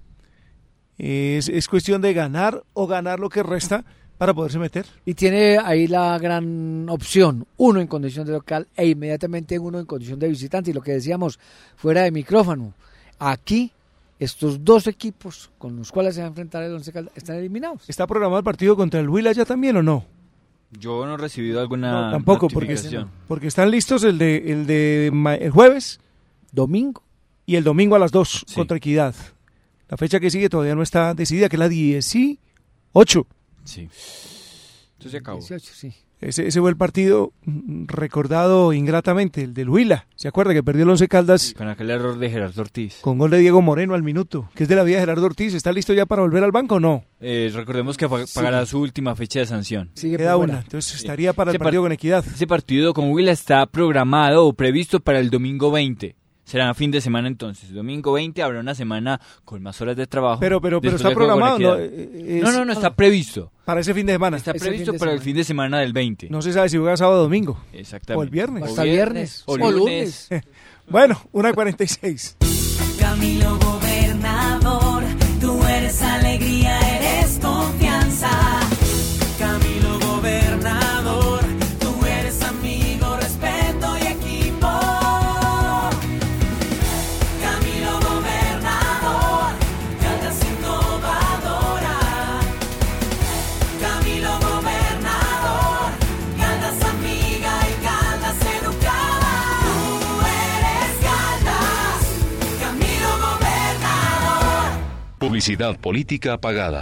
Es, es cuestión de ganar o ganar lo que resta para poderse meter. Y tiene ahí la gran opción, uno en condición de local e inmediatamente uno en condición de visitante. Y lo que decíamos fuera de micrófono, aquí estos dos equipos con los cuales se va a enfrentar el Once Caldas están eliminados. ¿Está programado el partido contra el Huila ya también o no? Yo no he recibido alguna No, tampoco, porque, porque están listos el de, el de el jueves. Domingo. Y el domingo a las 2 contra Equidad. La fecha que sigue todavía no está decidida, que es la 18. Sí. Eso se acabó. 18, sí. Ese, ese fue el partido mm, recordado ingratamente, el del Huila. ¿Se acuerda que perdió el Once Caldas Con aquel error de Gerardo Ortiz. con gol de Diego Moreno al minuto? Que es de la vida de Gerardo Ortiz. ¿Está listo ya para volver al banco o no? Eh, recordemos que pa- pagará su última fecha de sanción. Queda una. Entonces estaría para el partido par- con Equidad. Ese partido con Huila está programado o previsto para el domingo 20. Será fin de semana entonces. Domingo 20 habrá una semana con más horas de trabajo. Pero, pero, pero está programado. Eh, es- no, no, no, está previsto. Para ese fin de semana. Está previsto para el fin de semana del 20. No se sabe si juega sábado o domingo. Exactamente. O el viernes. O Hasta viernes. o lunes. bueno, una 46. Camilo Publicidad política pagada.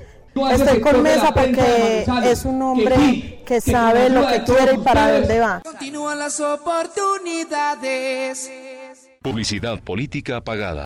Estoy con Mesa porque es un hombre que sabe lo que quiere y para dónde va. Continúan las oportunidades. Publicidad política pagada.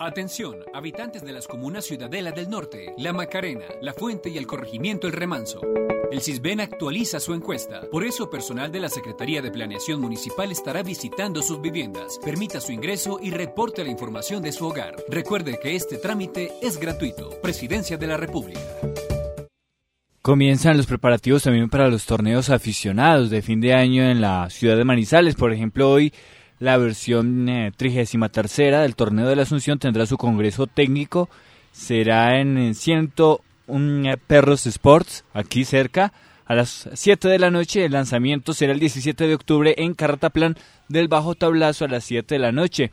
Atención, habitantes de las comunas Ciudadela del Norte, La Macarena, La Fuente y el corregimiento El Remanso. El CISBEN actualiza su encuesta. Por eso, personal de la Secretaría de Planeación Municipal estará visitando sus viviendas. Permita su ingreso y reporte la información de su hogar. Recuerde que este trámite es gratuito. Presidencia de la República. Comienzan los preparativos también para los torneos aficionados de fin de año en la ciudad de Manizales. Por ejemplo, hoy la versión eh, trigésima tercera del torneo de la Asunción tendrá su congreso técnico. Será en eh, 101 Perros Sports, aquí cerca. A las 7 de la noche el lanzamiento será el 17 de octubre en Carrataplan del Bajo Tablazo a las 7 de la noche.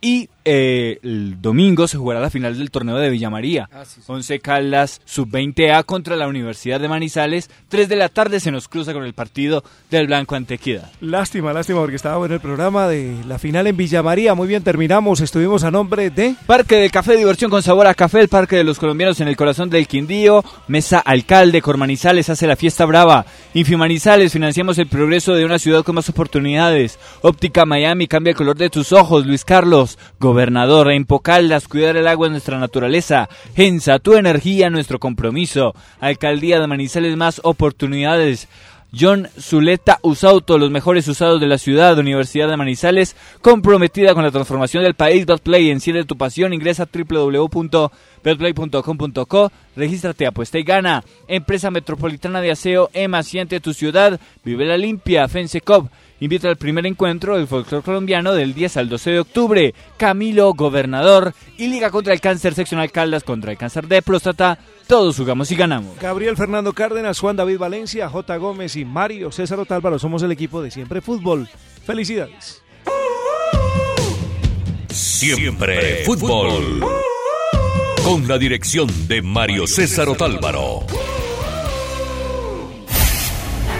Y eh, el domingo se jugará la final del torneo de Villa María. Ah, sí, sí. Once Caldas sub-20A contra la Universidad de Manizales. 3 de la tarde se nos cruza con el partido del Blanco Antequida. Lástima, lástima, porque estaba bueno el programa de la final en Villa María. Muy bien, terminamos. Estuvimos a nombre de Parque del Café, diversión con sabor a café, el Parque de los Colombianos en el corazón del Quindío, Mesa Alcalde, Cormanizales hace la fiesta brava, Infimanizales, financiamos el progreso de una ciudad con más oportunidades, Óptica Miami, cambia el color de tus ojos, Luis Carlos, Gobernador, en Pocaldas, cuidar el agua es nuestra naturaleza, Gensa, tu energía, nuestro compromiso, Alcaldía de Manizales, más oportunidades, John Zuleta Usauto, los mejores usados de la ciudad, Universidad de Manizales, comprometida con la transformación del país. Betplay, enciende tu pasión, ingresa a www.betplay.com.co, regístrate, apuesta y gana. Empresa Metropolitana de Aseo, EMA, siente tu ciudad, vive la limpia, Fensecop. Invita al primer encuentro del folclore colombiano del 10 al 12 de octubre. Camilo, gobernador y Liga contra el Cáncer, seccional Caldas contra el cáncer de próstata. Todos jugamos y ganamos. Gabriel Fernando Cárdenas, Juan David Valencia, J. Gómez y Mario César Otálvaro. Somos el equipo de Siempre Fútbol. Felicidades. Siempre fútbol. Con la dirección de Mario César Otálvaro.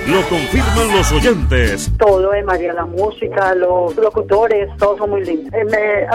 Lo confirman los oyentes. Todo de María, la música, los locutores, todos son muy lindos. Eh,